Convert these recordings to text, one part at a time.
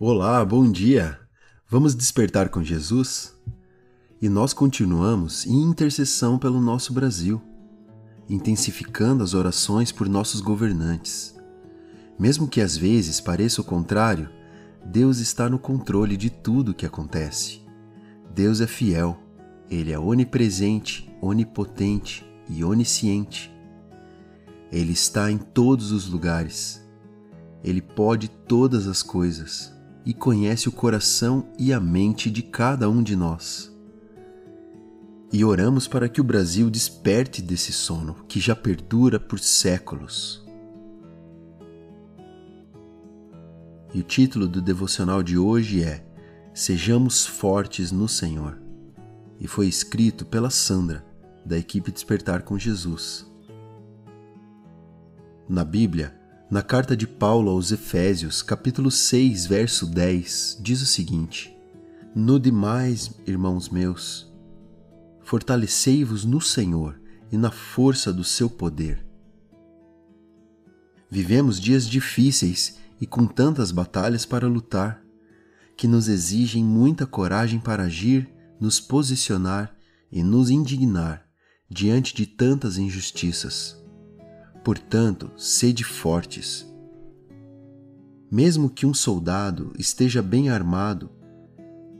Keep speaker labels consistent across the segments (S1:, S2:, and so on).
S1: Olá, bom dia! Vamos despertar com Jesus? E nós continuamos em intercessão pelo nosso Brasil, intensificando as orações por nossos governantes. Mesmo que às vezes pareça o contrário, Deus está no controle de tudo o que acontece. Deus é fiel, Ele é onipresente, onipotente e onisciente. Ele está em todos os lugares. Ele pode todas as coisas e conhece o coração e a mente de cada um de nós. E oramos para que o Brasil desperte desse sono que já perdura por séculos. E o título do devocional de hoje é Sejamos Fortes no Senhor. E foi escrito pela Sandra, da equipe Despertar com Jesus. Na Bíblia, na carta de Paulo aos Efésios, capítulo 6, verso 10, diz o seguinte: No demais, irmãos meus, fortalecei-vos no Senhor e na força do seu poder. Vivemos dias difíceis e com tantas batalhas para lutar, que nos exigem muita coragem para agir, nos posicionar e nos indignar diante de tantas injustiças. Portanto, sede fortes. Mesmo que um soldado esteja bem armado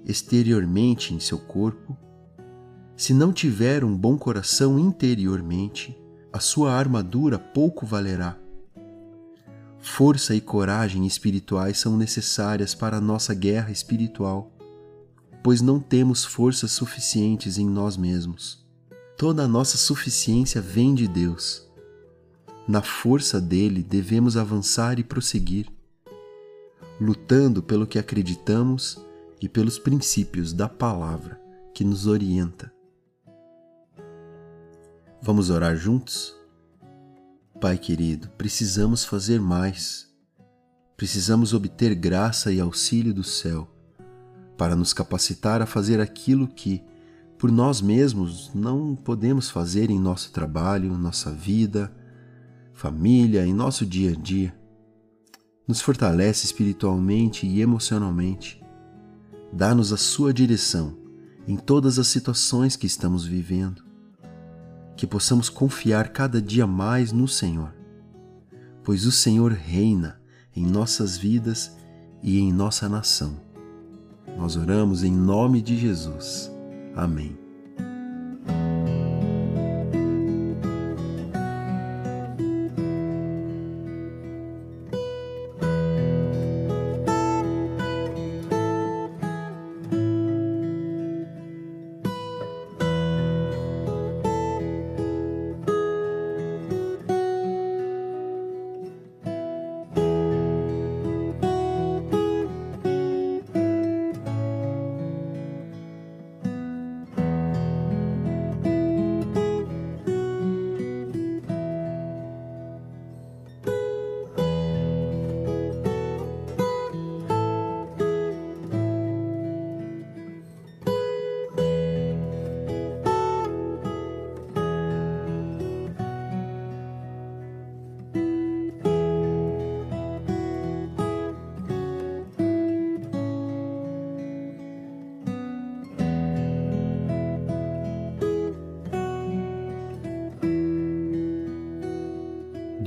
S1: exteriormente em seu corpo, se não tiver um bom coração interiormente, a sua armadura pouco valerá. Força e coragem espirituais são necessárias para a nossa guerra espiritual, pois não temos forças suficientes em nós mesmos. Toda a nossa suficiência vem de Deus na força dele devemos avançar e prosseguir, lutando pelo que acreditamos e pelos princípios da palavra que nos orienta. Vamos orar juntos? Pai querido, precisamos fazer mais. Precisamos obter graça e auxílio do céu para nos capacitar a fazer aquilo que, por nós mesmos, não podemos fazer em nosso trabalho, nossa vida, família, em nosso dia a dia. Nos fortalece espiritualmente e emocionalmente. Dá-nos a sua direção em todas as situações que estamos vivendo. Que possamos confiar cada dia mais no Senhor, pois o Senhor reina em nossas vidas e em nossa nação. Nós oramos em nome de Jesus. Amém.